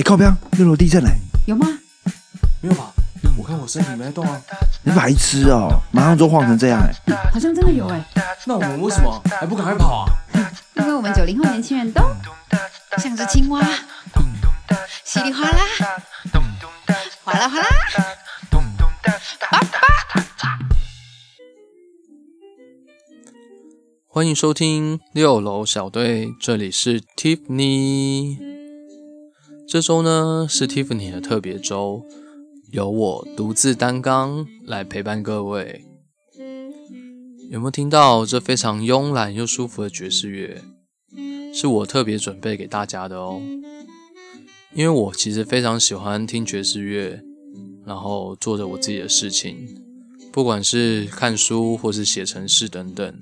哎，靠边！六楼地震嘞！有吗？没有吧？我看我身体没在动啊。你白痴哦！马上就晃成这样哎！好像真的有哎。那我们为什么还不赶快跑啊？因为我们九零后年轻人都像只青蛙，稀里哗啦，哗啦哗啦。欢迎收听六楼小队，这里是 Tiffany。这周呢是 Tiffany 的特别周，由我独自担纲来陪伴各位。有没有听到这非常慵懒又舒服的爵士乐？是我特别准备给大家的哦。因为我其实非常喜欢听爵士乐，然后做着我自己的事情，不管是看书或是写程式等等。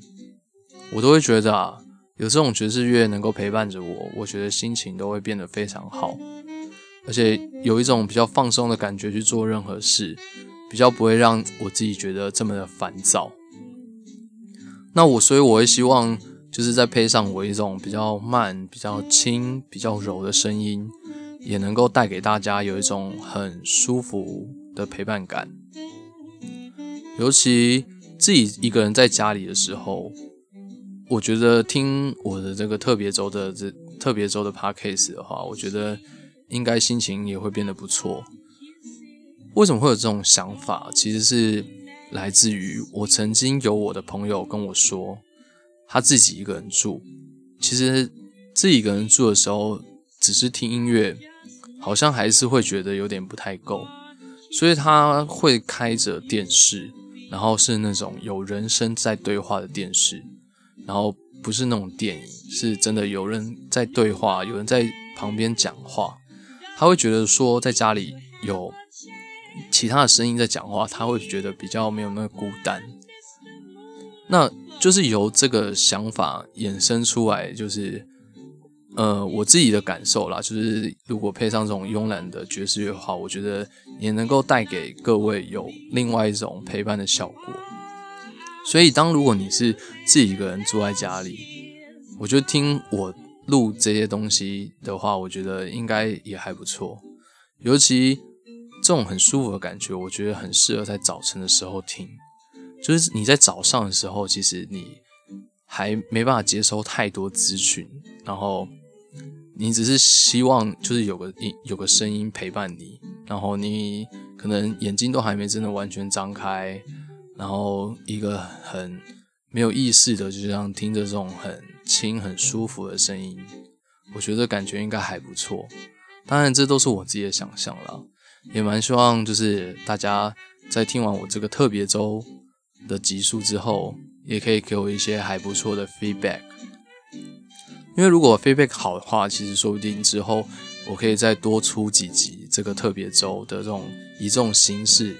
我都会觉得啊，有这种爵士乐能够陪伴着我，我觉得心情都会变得非常好，而且有一种比较放松的感觉去做任何事，比较不会让我自己觉得这么的烦躁。那我所以我会希望，就是再配上我一种比较慢、比较轻、比较柔的声音，也能够带给大家有一种很舒服的陪伴感。尤其自己一个人在家里的时候。我觉得听我的这个特别周的这特别周的 podcast 的话，我觉得应该心情也会变得不错。为什么会有这种想法？其实是来自于我曾经有我的朋友跟我说，他自己一个人住，其实自己一个人住的时候，只是听音乐，好像还是会觉得有点不太够，所以他会开着电视，然后是那种有人声在对话的电视。然后不是那种电影，是真的有人在对话，有人在旁边讲话，他会觉得说在家里有其他的声音在讲话，他会觉得比较没有那么孤单。那就是由这个想法衍生出来，就是呃我自己的感受啦，就是如果配上这种慵懒的爵士乐的话，我觉得也能够带给各位有另外一种陪伴的效果。所以，当如果你是自己一个人住在家里，我觉得听我录这些东西的话，我觉得应该也还不错。尤其这种很舒服的感觉，我觉得很适合在早晨的时候听。就是你在早上的时候，其实你还没办法接收太多资讯，然后你只是希望就是有个音有个声音陪伴你，然后你可能眼睛都还没真的完全张开。然后一个很没有意识的，就这样听着这种很轻、很舒服的声音，我觉得感觉应该还不错。当然，这都是我自己的想象了，也蛮希望就是大家在听完我这个特别周的集数之后，也可以给我一些还不错的 feedback。因为如果 feedback 好的话，其实说不定之后我可以再多出几集这个特别周的这种以这种形式，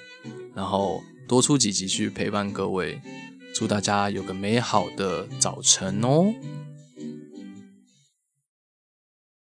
然后。多出几集去陪伴各位，祝大家有个美好的早晨哦。